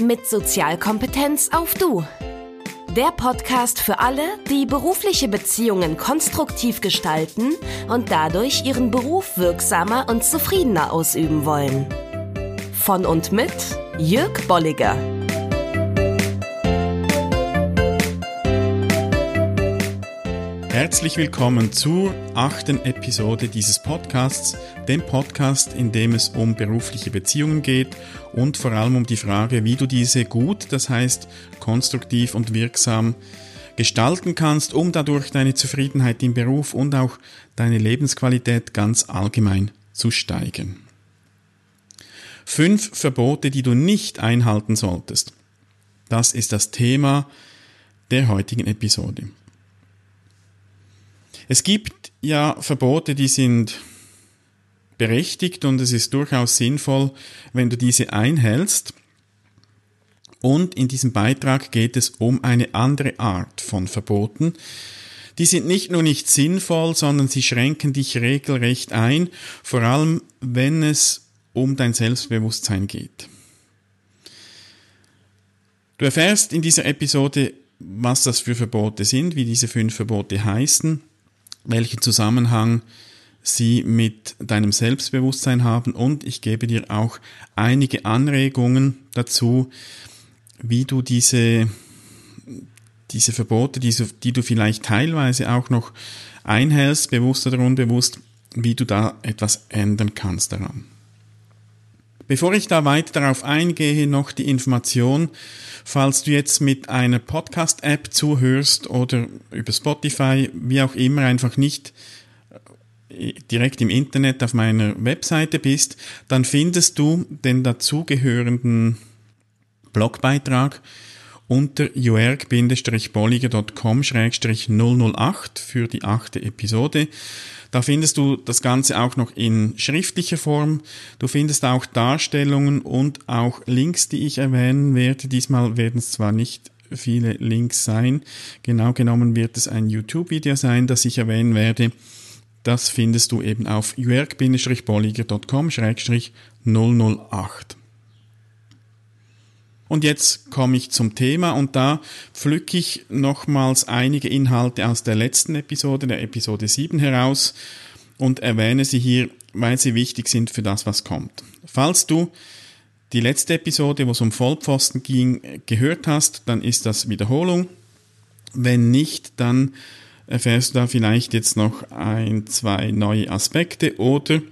mit Sozialkompetenz auf Du. Der Podcast für alle, die berufliche Beziehungen konstruktiv gestalten und dadurch ihren Beruf wirksamer und zufriedener ausüben wollen. Von und mit Jörg Bolliger. Herzlich willkommen zur achten Episode dieses Podcasts, dem Podcast, in dem es um berufliche Beziehungen geht und vor allem um die Frage, wie du diese gut, das heißt konstruktiv und wirksam gestalten kannst, um dadurch deine Zufriedenheit im Beruf und auch deine Lebensqualität ganz allgemein zu steigern. Fünf Verbote, die du nicht einhalten solltest. Das ist das Thema der heutigen Episode. Es gibt ja Verbote, die sind berechtigt und es ist durchaus sinnvoll, wenn du diese einhältst. Und in diesem Beitrag geht es um eine andere Art von Verboten. Die sind nicht nur nicht sinnvoll, sondern sie schränken dich regelrecht ein, vor allem wenn es um dein Selbstbewusstsein geht. Du erfährst in dieser Episode, was das für Verbote sind, wie diese fünf Verbote heißen welchen Zusammenhang sie mit deinem Selbstbewusstsein haben und ich gebe dir auch einige Anregungen dazu, wie du diese, diese Verbote, die, die du vielleicht teilweise auch noch einhältst, bewusst oder unbewusst, wie du da etwas ändern kannst daran. Bevor ich da weiter darauf eingehe, noch die Information, falls du jetzt mit einer Podcast-App zuhörst oder über Spotify, wie auch immer, einfach nicht äh, direkt im Internet auf meiner Webseite bist, dann findest du den dazugehörenden Blogbeitrag unter jörg-bolliger.com-008 für die achte Episode. Da findest du das Ganze auch noch in schriftlicher Form. Du findest auch Darstellungen und auch Links, die ich erwähnen werde. Diesmal werden es zwar nicht viele Links sein. Genau genommen wird es ein YouTube-Video sein, das ich erwähnen werde. Das findest du eben auf jörg-bolliger.com-008. Und jetzt komme ich zum Thema und da pflücke ich nochmals einige Inhalte aus der letzten Episode, der Episode 7 heraus und erwähne sie hier, weil sie wichtig sind für das, was kommt. Falls du die letzte Episode, wo es um Vollpfosten ging, gehört hast, dann ist das Wiederholung. Wenn nicht, dann erfährst du da vielleicht jetzt noch ein, zwei neue Aspekte oder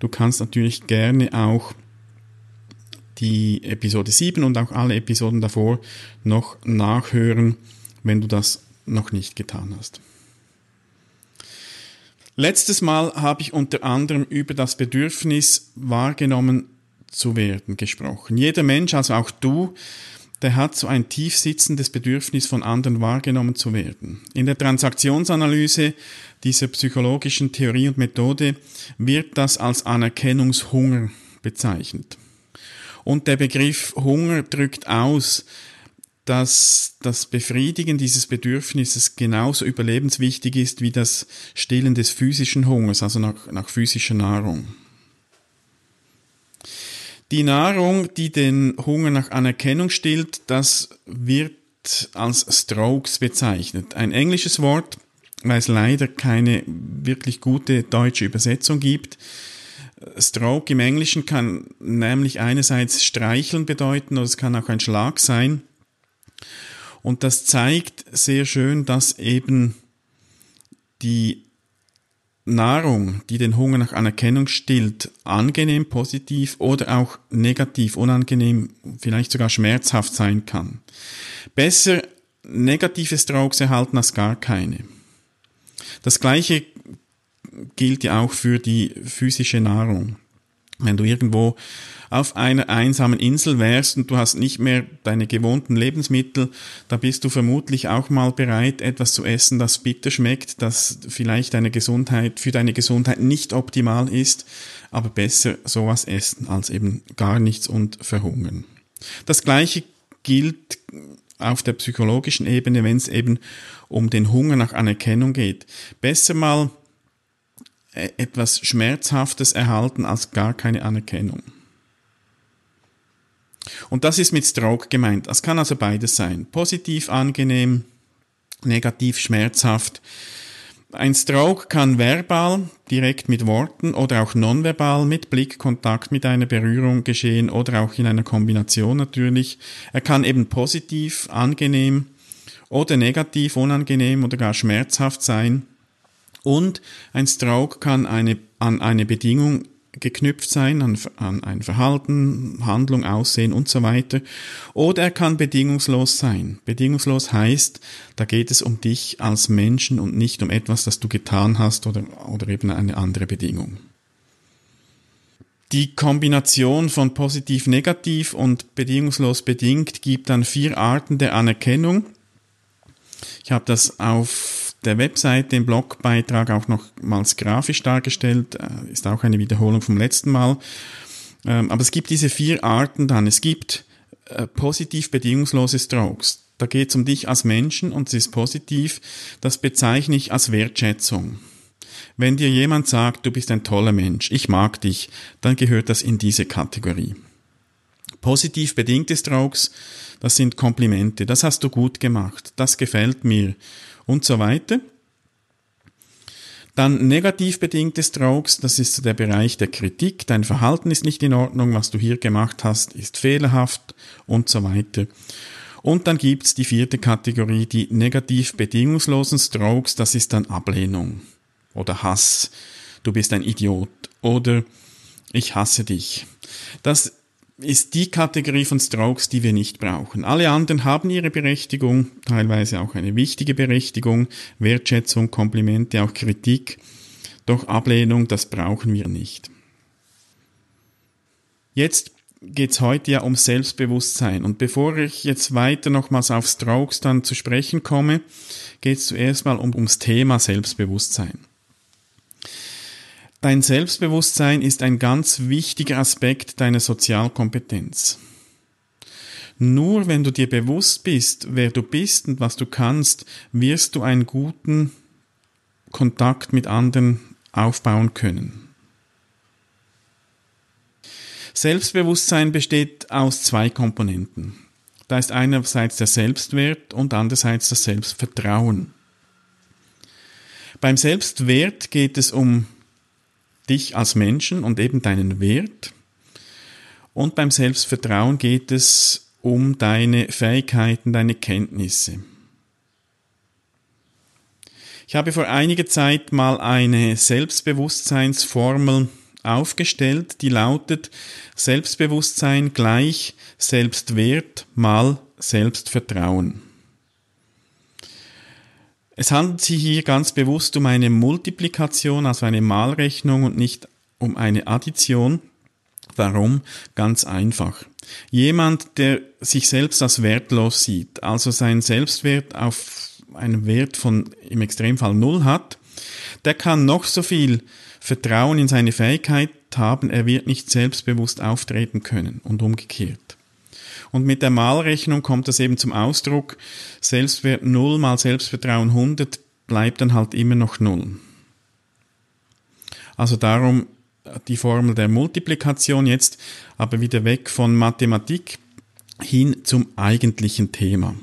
du kannst natürlich gerne auch die Episode 7 und auch alle Episoden davor noch nachhören, wenn du das noch nicht getan hast. Letztes Mal habe ich unter anderem über das Bedürfnis wahrgenommen zu werden gesprochen. Jeder Mensch, also auch du, der hat so ein tief sitzendes Bedürfnis von anderen wahrgenommen zu werden. In der Transaktionsanalyse dieser psychologischen Theorie und Methode wird das als Anerkennungshunger bezeichnet. Und der Begriff Hunger drückt aus, dass das Befriedigen dieses Bedürfnisses genauso überlebenswichtig ist wie das Stillen des physischen Hungers, also nach, nach physischer Nahrung. Die Nahrung, die den Hunger nach Anerkennung stillt, das wird als Strokes bezeichnet. Ein englisches Wort, weil es leider keine wirklich gute deutsche Übersetzung gibt. Stroke im Englischen kann nämlich einerseits streicheln bedeuten oder es kann auch ein Schlag sein. Und das zeigt sehr schön, dass eben die Nahrung, die den Hunger nach Anerkennung stillt, angenehm, positiv oder auch negativ, unangenehm, vielleicht sogar schmerzhaft sein kann. Besser negative Strokes erhalten als gar keine. Das gleiche gilt ja auch für die physische Nahrung. Wenn du irgendwo auf einer einsamen Insel wärst und du hast nicht mehr deine gewohnten Lebensmittel, da bist du vermutlich auch mal bereit, etwas zu essen, das bitter schmeckt, das vielleicht deine Gesundheit, für deine Gesundheit nicht optimal ist, aber besser sowas essen als eben gar nichts und verhungern. Das gleiche gilt auf der psychologischen Ebene, wenn es eben um den Hunger nach Anerkennung geht. Besser mal etwas Schmerzhaftes erhalten als gar keine Anerkennung. Und das ist mit Stroke gemeint. Das kann also beides sein. Positiv angenehm, negativ schmerzhaft. Ein Stroke kann verbal, direkt mit Worten oder auch nonverbal mit Blickkontakt, mit einer Berührung geschehen oder auch in einer Kombination natürlich. Er kann eben positiv, angenehm oder negativ, unangenehm oder gar schmerzhaft sein. Und ein Stroke kann eine, an eine Bedingung geknüpft sein an, an ein Verhalten, Handlung, Aussehen und so weiter. Oder er kann bedingungslos sein. Bedingungslos heißt, da geht es um dich als Menschen und nicht um etwas, das du getan hast oder, oder eben eine andere Bedingung. Die Kombination von positiv-negativ und bedingungslos bedingt gibt dann vier Arten der Anerkennung. Ich habe das auf der Webseite im Blogbeitrag auch nochmals grafisch dargestellt, äh, ist auch eine Wiederholung vom letzten Mal. Ähm, aber es gibt diese vier Arten dann. Es gibt äh, positiv bedingungslose Strokes. Da geht es um dich als Menschen und es ist positiv. Das bezeichne ich als Wertschätzung. Wenn dir jemand sagt, du bist ein toller Mensch, ich mag dich, dann gehört das in diese Kategorie. Positiv bedingte Strokes, das sind Komplimente, das hast du gut gemacht, das gefällt mir und so weiter. Dann negativ bedingte Strokes, das ist der Bereich der Kritik. Dein Verhalten ist nicht in Ordnung, was du hier gemacht hast, ist fehlerhaft und so weiter. Und dann gibt's die vierte Kategorie, die negativ bedingungslosen Strokes, das ist dann Ablehnung oder Hass. Du bist ein Idiot oder ich hasse dich. Das ist die Kategorie von Strokes, die wir nicht brauchen. Alle anderen haben ihre Berechtigung, teilweise auch eine wichtige Berechtigung, Wertschätzung, Komplimente, auch Kritik. Doch Ablehnung, das brauchen wir nicht. Jetzt geht's heute ja um Selbstbewusstsein. Und bevor ich jetzt weiter nochmals auf Strokes dann zu sprechen komme, geht's zuerst mal um, ums Thema Selbstbewusstsein. Dein Selbstbewusstsein ist ein ganz wichtiger Aspekt deiner Sozialkompetenz. Nur wenn du dir bewusst bist, wer du bist und was du kannst, wirst du einen guten Kontakt mit anderen aufbauen können. Selbstbewusstsein besteht aus zwei Komponenten. Da ist einerseits der Selbstwert und andererseits das Selbstvertrauen. Beim Selbstwert geht es um dich als Menschen und eben deinen Wert. Und beim Selbstvertrauen geht es um deine Fähigkeiten, deine Kenntnisse. Ich habe vor einiger Zeit mal eine Selbstbewusstseinsformel aufgestellt, die lautet Selbstbewusstsein gleich Selbstwert mal Selbstvertrauen. Es handelt sich hier ganz bewusst um eine Multiplikation, also eine Malrechnung und nicht um eine Addition. Warum? Ganz einfach. Jemand, der sich selbst als wertlos sieht, also seinen Selbstwert auf einen Wert von im Extremfall null hat, der kann noch so viel Vertrauen in seine Fähigkeit haben, er wird nicht selbstbewusst auftreten können und umgekehrt. Und mit der Malrechnung kommt das eben zum Ausdruck. Selbstwert 0 mal Selbstvertrauen 100 bleibt dann halt immer noch 0. Also darum die Formel der Multiplikation jetzt aber wieder weg von Mathematik hin zum eigentlichen Thema.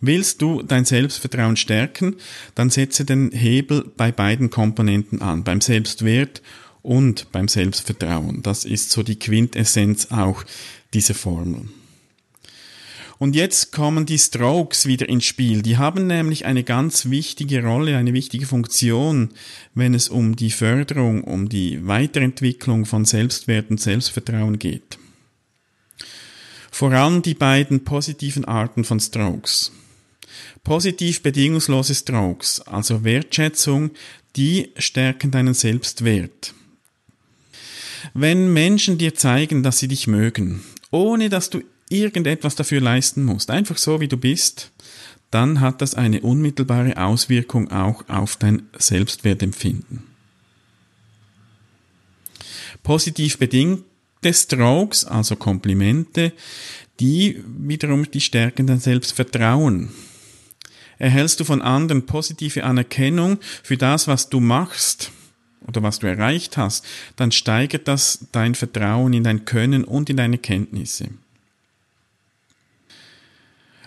Willst du dein Selbstvertrauen stärken, dann setze den Hebel bei beiden Komponenten an, beim Selbstwert und beim Selbstvertrauen. Das ist so die Quintessenz auch diese Formel. Und jetzt kommen die Strokes wieder ins Spiel. Die haben nämlich eine ganz wichtige Rolle, eine wichtige Funktion, wenn es um die Förderung, um die Weiterentwicklung von Selbstwert und Selbstvertrauen geht. Vor allem die beiden positiven Arten von Strokes. Positiv bedingungslose Strokes, also Wertschätzung, die stärken deinen Selbstwert. Wenn Menschen dir zeigen, dass sie dich mögen, ohne dass du irgendetwas dafür leisten musst, einfach so wie du bist, dann hat das eine unmittelbare Auswirkung auch auf dein Selbstwertempfinden. Positiv bedingte Strokes, also Komplimente, die wiederum die stärken dein Selbstvertrauen. Erhältst du von anderen positive Anerkennung für das, was du machst, oder was du erreicht hast, dann steigert das dein Vertrauen in dein Können und in deine Kenntnisse.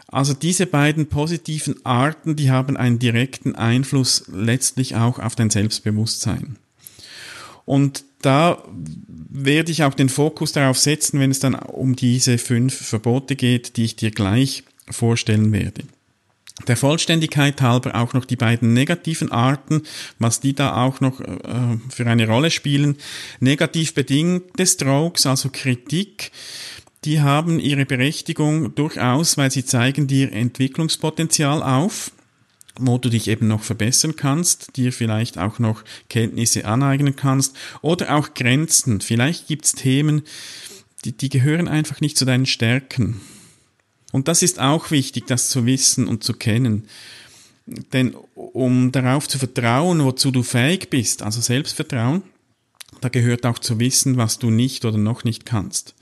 Also diese beiden positiven Arten, die haben einen direkten Einfluss letztlich auch auf dein Selbstbewusstsein. Und da werde ich auch den Fokus darauf setzen, wenn es dann um diese fünf Verbote geht, die ich dir gleich vorstellen werde. Der Vollständigkeit halber auch noch die beiden negativen Arten, was die da auch noch äh, für eine Rolle spielen. Negativ bedingte Strokes, also Kritik, die haben ihre Berechtigung durchaus, weil sie zeigen dir Entwicklungspotenzial auf wo du dich eben noch verbessern kannst, dir vielleicht auch noch Kenntnisse aneignen kannst oder auch Grenzen. Vielleicht gibt's Themen, die, die gehören einfach nicht zu deinen Stärken. Und das ist auch wichtig, das zu wissen und zu kennen. Denn um darauf zu vertrauen, wozu du fähig bist, also Selbstvertrauen, da gehört auch zu wissen, was du nicht oder noch nicht kannst.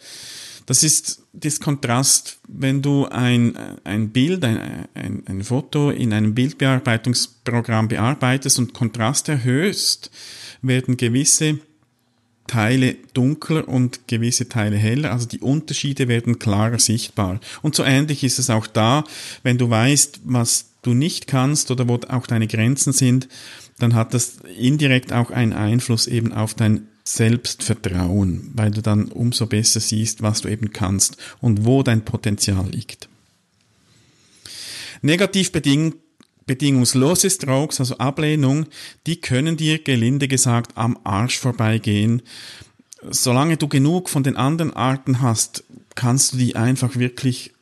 Das ist das Kontrast, wenn du ein, ein Bild, ein, ein, ein Foto in einem Bildbearbeitungsprogramm bearbeitest und Kontrast erhöhst, werden gewisse Teile dunkler und gewisse Teile heller, also die Unterschiede werden klarer sichtbar. Und so ähnlich ist es auch da, wenn du weißt, was du nicht kannst oder wo auch deine Grenzen sind, dann hat das indirekt auch einen Einfluss eben auf dein Selbstvertrauen, weil du dann umso besser siehst, was du eben kannst und wo dein Potenzial liegt. Negativ bedingt bedingungslose Strokes, also Ablehnung, die können dir gelinde gesagt am Arsch vorbeigehen. Solange du genug von den anderen Arten hast, kannst du die einfach wirklich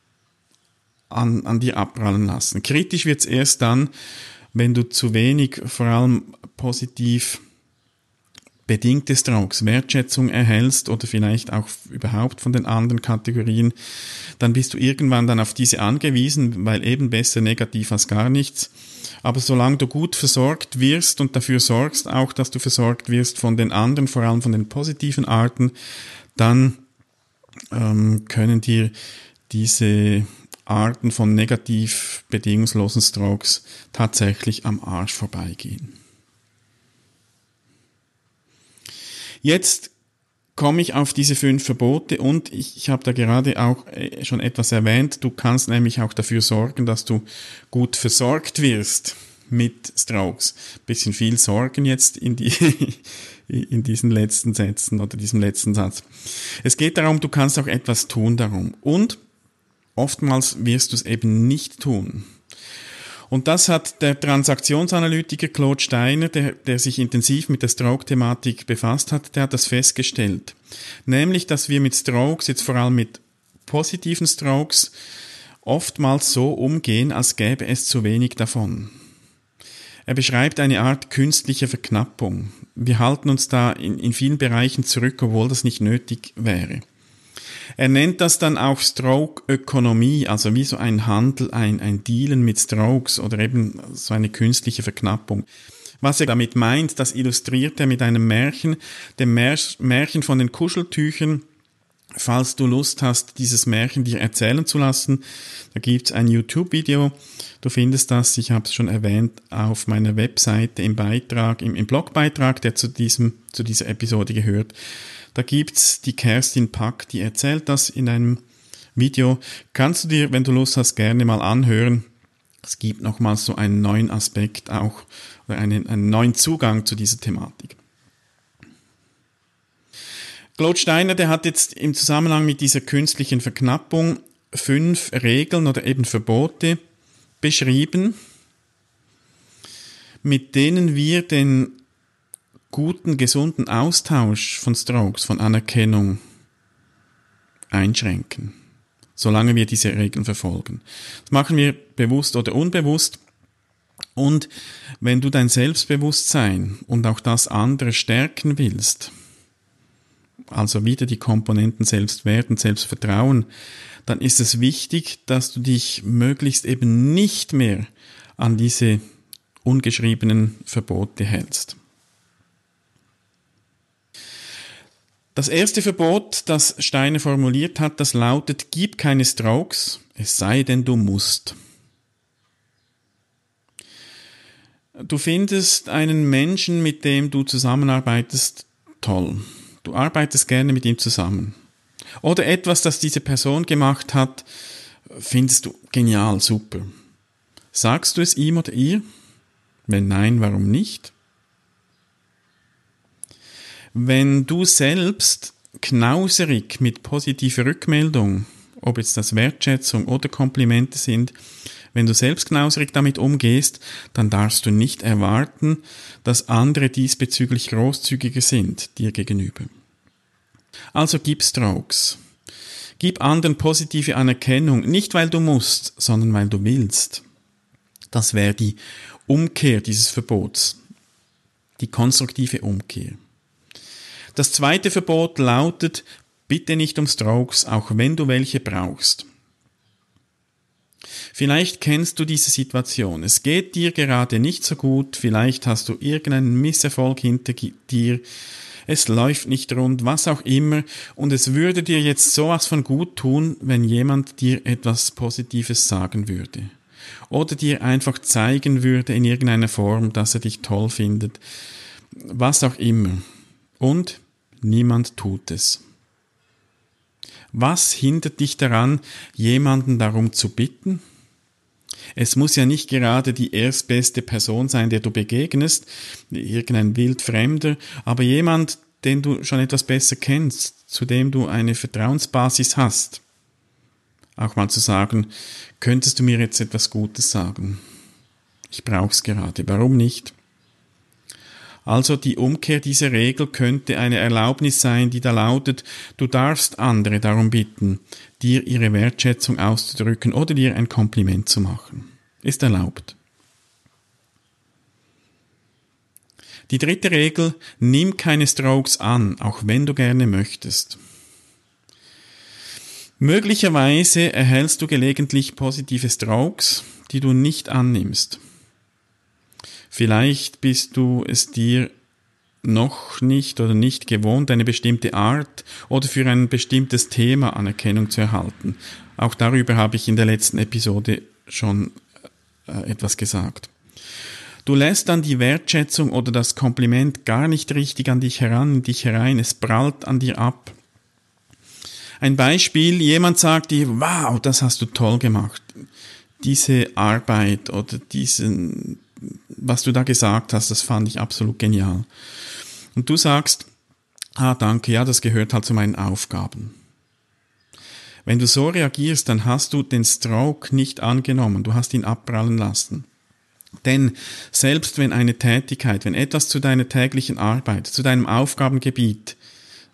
an, an dir abprallen lassen. Kritisch wird's erst dann, wenn du zu wenig, vor allem positiv bedingte Strokes, Wertschätzung erhältst oder vielleicht auch überhaupt von den anderen Kategorien, dann bist du irgendwann dann auf diese angewiesen, weil eben besser negativ als gar nichts. Aber solange du gut versorgt wirst und dafür sorgst auch, dass du versorgt wirst von den anderen, vor allem von den positiven Arten, dann ähm, können dir diese Arten von negativ bedingungslosen Strokes tatsächlich am Arsch vorbeigehen. Jetzt komme ich auf diese fünf Verbote und ich, ich habe da gerade auch äh, schon etwas erwähnt. Du kannst nämlich auch dafür sorgen, dass du gut versorgt wirst mit Strokes. Bisschen viel Sorgen jetzt in die in diesen letzten Sätzen oder diesem letzten Satz. Es geht darum, du kannst auch etwas tun darum. Und oftmals wirst du es eben nicht tun. Und das hat der Transaktionsanalytiker Claude Steiner, der, der sich intensiv mit der Stroke-Thematik befasst hat, der hat das festgestellt. Nämlich, dass wir mit Strokes, jetzt vor allem mit positiven Strokes, oftmals so umgehen, als gäbe es zu wenig davon. Er beschreibt eine Art künstliche Verknappung. Wir halten uns da in, in vielen Bereichen zurück, obwohl das nicht nötig wäre. Er nennt das dann auch Stroke-Ökonomie, also wie so ein Handel, ein, ein Dealen mit Strokes oder eben so eine künstliche Verknappung. Was er damit meint, das illustriert er mit einem Märchen, dem Märchen von den Kuscheltüchern. Falls du Lust hast, dieses Märchen dir erzählen zu lassen, da gibt's ein YouTube-Video. Du findest das, ich habe es schon erwähnt, auf meiner Webseite im Beitrag, im, im Blogbeitrag, der zu diesem, zu dieser Episode gehört. Da gibt's die Kerstin Pack, die erzählt das in einem Video. Kannst du dir, wenn du Lust hast, gerne mal anhören. Es gibt nochmal so einen neuen Aspekt auch, oder einen, einen neuen Zugang zu dieser Thematik. Claude Steiner, der hat jetzt im Zusammenhang mit dieser künstlichen Verknappung fünf Regeln oder eben Verbote beschrieben, mit denen wir den guten, gesunden Austausch von Strokes, von Anerkennung einschränken, solange wir diese Regeln verfolgen. Das machen wir bewusst oder unbewusst. Und wenn du dein Selbstbewusstsein und auch das andere stärken willst, also wieder die Komponenten Selbstwert und Selbstvertrauen, dann ist es wichtig, dass du dich möglichst eben nicht mehr an diese ungeschriebenen Verbote hältst. Das erste Verbot, das Steiner formuliert hat, das lautet, gib keine Strokes, es sei denn du musst. Du findest einen Menschen, mit dem du zusammenarbeitest, toll. Du arbeitest gerne mit ihm zusammen. Oder etwas, das diese Person gemacht hat, findest du genial, super. Sagst du es ihm oder ihr? Wenn nein, warum nicht? Wenn du selbst knauserig mit positiver Rückmeldung, ob jetzt das Wertschätzung oder Komplimente sind, wenn du selbst knauserig damit umgehst, dann darfst du nicht erwarten, dass andere diesbezüglich großzügiger sind dir gegenüber. Also gib Strokes. Gib anderen positive Anerkennung, nicht weil du musst, sondern weil du willst. Das wäre die Umkehr dieses Verbots, die konstruktive Umkehr. Das zweite Verbot lautet, bitte nicht um Strokes, auch wenn du welche brauchst. Vielleicht kennst du diese Situation. Es geht dir gerade nicht so gut, vielleicht hast du irgendeinen Misserfolg hinter dir, es läuft nicht rund, was auch immer, und es würde dir jetzt sowas von gut tun, wenn jemand dir etwas Positives sagen würde. Oder dir einfach zeigen würde in irgendeiner Form, dass er dich toll findet. Was auch immer. Und niemand tut es. Was hindert dich daran, jemanden darum zu bitten? Es muss ja nicht gerade die erstbeste Person sein, der du begegnest, irgendein Wildfremder, aber jemand, den du schon etwas besser kennst, zu dem du eine Vertrauensbasis hast. Auch mal zu sagen, könntest du mir jetzt etwas Gutes sagen? Ich brauch's gerade. Warum nicht? Also die Umkehr dieser Regel könnte eine Erlaubnis sein, die da lautet, du darfst andere darum bitten, dir ihre Wertschätzung auszudrücken oder dir ein Kompliment zu machen. Ist erlaubt. Die dritte Regel, nimm keine Strokes an, auch wenn du gerne möchtest. Möglicherweise erhältst du gelegentlich positive Strokes, die du nicht annimmst. Vielleicht bist du es dir noch nicht oder nicht gewohnt, eine bestimmte Art oder für ein bestimmtes Thema Anerkennung zu erhalten. Auch darüber habe ich in der letzten Episode schon äh, etwas gesagt. Du lässt dann die Wertschätzung oder das Kompliment gar nicht richtig an dich heran, in dich herein, es prallt an dir ab. Ein Beispiel, jemand sagt dir, wow, das hast du toll gemacht. Diese Arbeit oder diesen, was du da gesagt hast, das fand ich absolut genial. Und du sagst, ah, danke, ja, das gehört halt zu meinen Aufgaben. Wenn du so reagierst, dann hast du den Stroke nicht angenommen, du hast ihn abprallen lassen. Denn selbst wenn eine Tätigkeit, wenn etwas zu deiner täglichen Arbeit, zu deinem Aufgabengebiet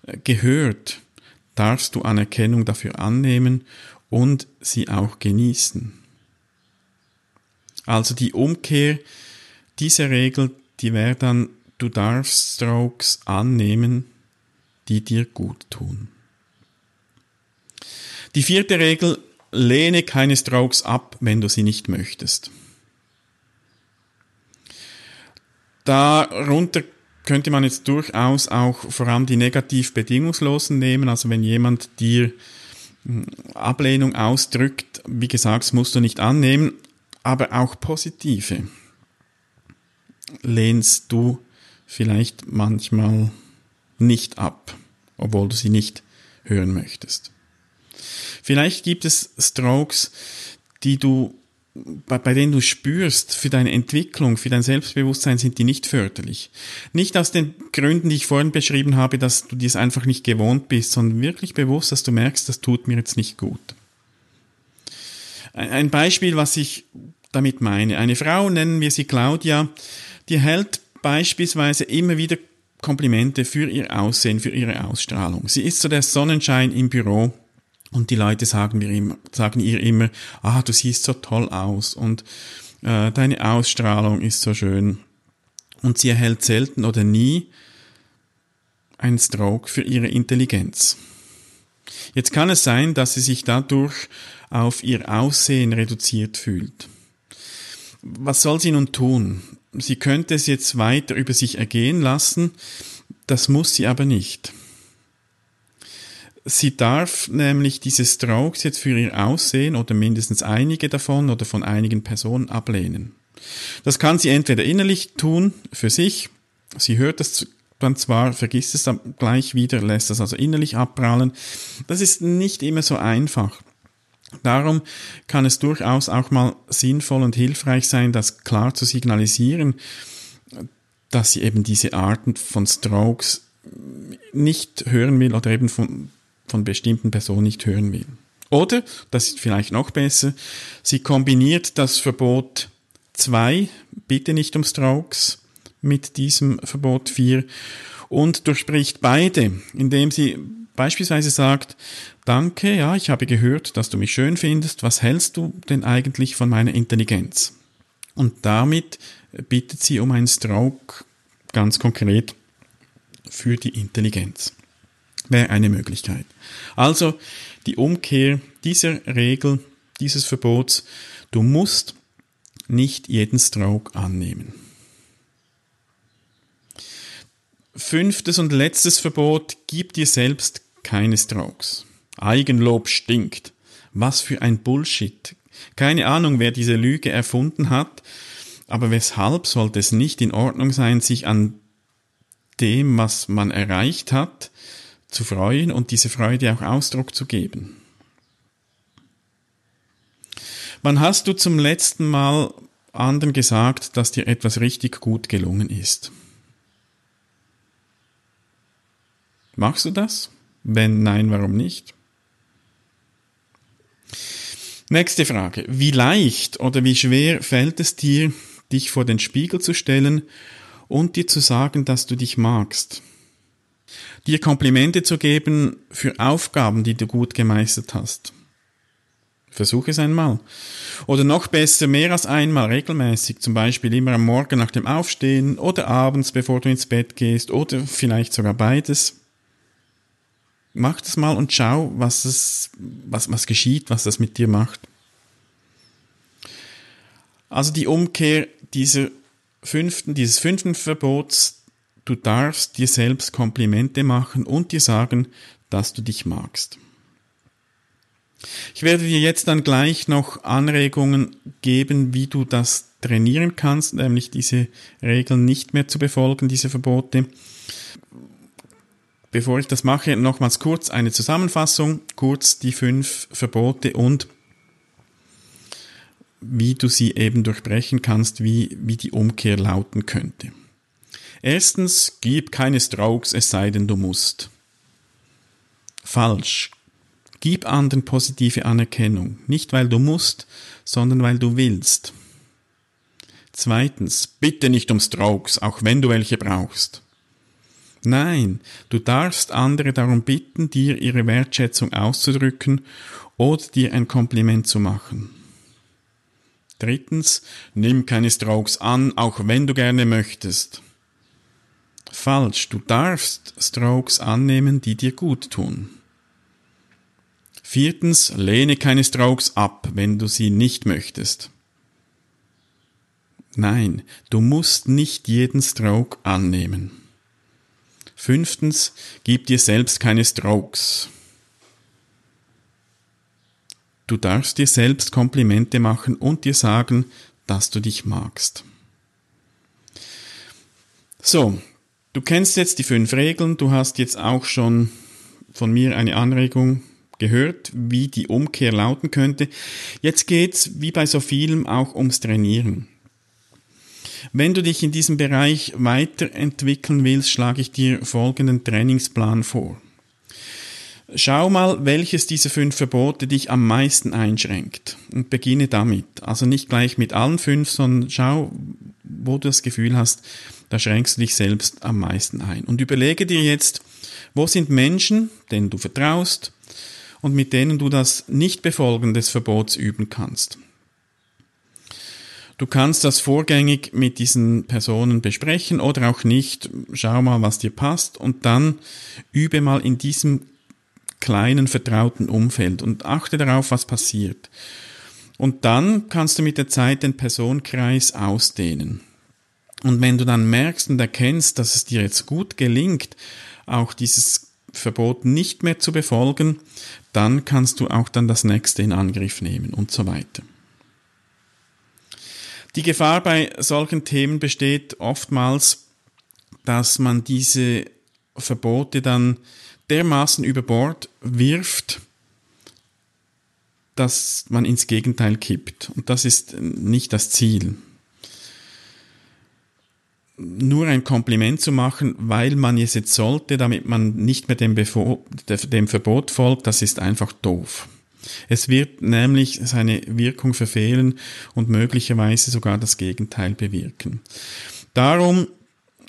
äh, gehört, darfst du Anerkennung dafür annehmen und sie auch genießen. Also die Umkehr dieser Regel, die wäre dann, du darfst Strokes annehmen, die dir gut tun. Die vierte Regel, lehne keine Strokes ab, wenn du sie nicht möchtest. Darunter könnte man jetzt durchaus auch vor allem die negativ bedingungslosen nehmen, also wenn jemand dir hm, Ablehnung ausdrückt, wie gesagt, musst du nicht annehmen, aber auch positive lehnst du vielleicht manchmal nicht ab, obwohl du sie nicht hören möchtest. Vielleicht gibt es Strokes, die du bei, bei denen du spürst, für deine Entwicklung, für dein Selbstbewusstsein sind die nicht förderlich. Nicht aus den Gründen, die ich vorhin beschrieben habe, dass du dies einfach nicht gewohnt bist, sondern wirklich bewusst, dass du merkst, das tut mir jetzt nicht gut. Ein Beispiel, was ich damit meine. Eine Frau, nennen wir sie Claudia, die hält beispielsweise immer wieder Komplimente für ihr Aussehen, für ihre Ausstrahlung. Sie ist so der Sonnenschein im Büro und die Leute sagen, mir immer, sagen ihr immer, ah, du siehst so toll aus und äh, deine Ausstrahlung ist so schön. Und sie erhält selten oder nie einen Stroke für ihre Intelligenz. Jetzt kann es sein, dass sie sich dadurch auf ihr Aussehen reduziert fühlt. Was soll sie nun tun? Sie könnte es jetzt weiter über sich ergehen lassen, das muss sie aber nicht. Sie darf nämlich diese Strokes jetzt für ihr Aussehen oder mindestens einige davon oder von einigen Personen ablehnen. Das kann sie entweder innerlich tun, für sich, sie hört es dann zwar, vergisst es dann gleich wieder, lässt es also innerlich abprallen. Das ist nicht immer so einfach. Darum kann es durchaus auch mal sinnvoll und hilfreich sein, das klar zu signalisieren, dass sie eben diese Arten von Strokes nicht hören will oder eben von, von bestimmten Personen nicht hören will. Oder, das ist vielleicht noch besser, sie kombiniert das Verbot 2, bitte nicht um Strokes, mit diesem Verbot 4 und durchspricht beide, indem sie beispielsweise sagt, danke, ja, ich habe gehört, dass du mich schön findest, was hältst du denn eigentlich von meiner Intelligenz? Und damit bittet sie um einen Stroke ganz konkret für die Intelligenz. Wäre eine Möglichkeit. Also die Umkehr dieser Regel, dieses Verbots, du musst nicht jeden Stroke annehmen. Fünftes und letztes Verbot, gib dir selbst keine Strokes. Eigenlob stinkt. Was für ein Bullshit. Keine Ahnung, wer diese Lüge erfunden hat, aber weshalb sollte es nicht in Ordnung sein, sich an dem, was man erreicht hat, zu freuen und diese Freude auch Ausdruck zu geben? Wann hast du zum letzten Mal anderen gesagt, dass dir etwas richtig gut gelungen ist? Machst du das? Wenn nein, warum nicht? Nächste Frage. Wie leicht oder wie schwer fällt es dir, dich vor den Spiegel zu stellen und dir zu sagen, dass du dich magst? Dir Komplimente zu geben für Aufgaben, die du gut gemeistert hast. Versuch es einmal. Oder noch besser, mehr als einmal regelmäßig, zum Beispiel immer am Morgen nach dem Aufstehen oder abends, bevor du ins Bett gehst oder vielleicht sogar beides. Mach das mal und schau, was, es, was, was geschieht, was das mit dir macht. Also die Umkehr dieser fünften, dieses fünften Verbots, du darfst dir selbst Komplimente machen und dir sagen, dass du dich magst. Ich werde dir jetzt dann gleich noch Anregungen geben, wie du das trainieren kannst, nämlich diese Regeln nicht mehr zu befolgen, diese Verbote. Bevor ich das mache, nochmals kurz eine Zusammenfassung, kurz die fünf Verbote und wie du sie eben durchbrechen kannst, wie, wie die Umkehr lauten könnte. Erstens, gib keine Strokes, es sei denn du musst. Falsch. Gib anderen positive Anerkennung, nicht weil du musst, sondern weil du willst. Zweitens, bitte nicht um Strokes, auch wenn du welche brauchst. Nein, du darfst andere darum bitten, dir ihre Wertschätzung auszudrücken oder dir ein Kompliment zu machen. Drittens, nimm keine Strokes an, auch wenn du gerne möchtest. Falsch, du darfst Strokes annehmen, die dir gut tun. Viertens, lehne keine Strokes ab, wenn du sie nicht möchtest. Nein, du musst nicht jeden Stroke annehmen. Fünftens, gib dir selbst keine Strokes. Du darfst dir selbst Komplimente machen und dir sagen, dass du dich magst. So, du kennst jetzt die fünf Regeln, du hast jetzt auch schon von mir eine Anregung gehört, wie die Umkehr lauten könnte. Jetzt geht's wie bei so vielem auch ums Trainieren. Wenn du dich in diesem Bereich weiterentwickeln willst, schlage ich dir folgenden Trainingsplan vor. Schau mal, welches dieser fünf Verbote dich am meisten einschränkt und beginne damit. Also nicht gleich mit allen fünf, sondern schau, wo du das Gefühl hast, da schränkst du dich selbst am meisten ein. Und überlege dir jetzt, wo sind Menschen, denen du vertraust und mit denen du das Nichtbefolgen des Verbots üben kannst. Du kannst das vorgängig mit diesen Personen besprechen oder auch nicht. Schau mal, was dir passt und dann übe mal in diesem kleinen vertrauten Umfeld und achte darauf, was passiert. Und dann kannst du mit der Zeit den Personenkreis ausdehnen. Und wenn du dann merkst und erkennst, dass es dir jetzt gut gelingt, auch dieses Verbot nicht mehr zu befolgen, dann kannst du auch dann das nächste in Angriff nehmen und so weiter. Die Gefahr bei solchen Themen besteht oftmals, dass man diese Verbote dann dermaßen über Bord wirft, dass man ins Gegenteil kippt. Und das ist nicht das Ziel. Nur ein Kompliment zu machen, weil man es jetzt sollte, damit man nicht mehr dem, Befo dem Verbot folgt, das ist einfach doof. Es wird nämlich seine Wirkung verfehlen und möglicherweise sogar das Gegenteil bewirken. Darum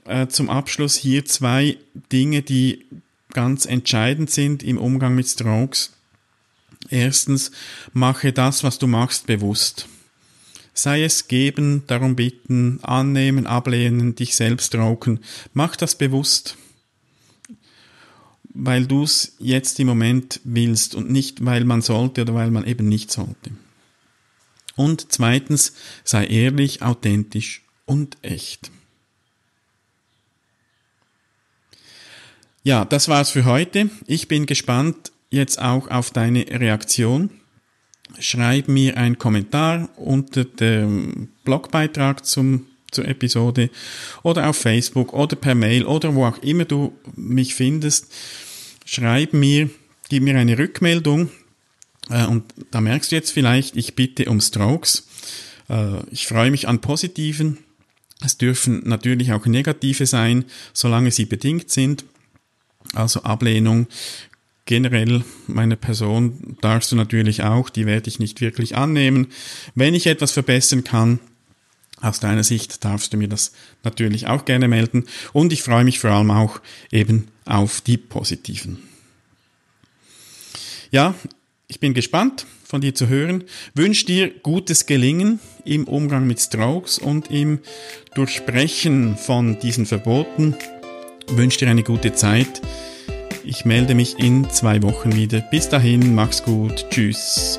äh, zum Abschluss hier zwei Dinge, die ganz entscheidend sind im Umgang mit Strokes. Erstens, mache das, was du machst, bewusst. Sei es geben, darum bitten, annehmen, ablehnen, dich selbst stroken. Mach das bewusst weil du es jetzt im Moment willst und nicht, weil man sollte oder weil man eben nicht sollte. Und zweitens, sei ehrlich, authentisch und echt. Ja, das war's für heute. Ich bin gespannt jetzt auch auf deine Reaktion. Schreib mir einen Kommentar unter dem Blogbeitrag zum zur Episode oder auf Facebook oder per Mail oder wo auch immer du mich findest schreib mir, gib mir eine Rückmeldung äh, und da merkst du jetzt vielleicht, ich bitte um Strokes. Äh, ich freue mich an positiven. Es dürfen natürlich auch negative sein, solange sie bedingt sind. Also Ablehnung generell meiner Person darfst du natürlich auch, die werde ich nicht wirklich annehmen. Wenn ich etwas verbessern kann, aus deiner Sicht darfst du mir das natürlich auch gerne melden und ich freue mich vor allem auch eben auf die positiven. Ja, ich bin gespannt von dir zu hören. Wünsche dir gutes Gelingen im Umgang mit Strokes und im Durchbrechen von diesen Verboten. Wünsche dir eine gute Zeit. Ich melde mich in zwei Wochen wieder. Bis dahin, mach's gut. Tschüss.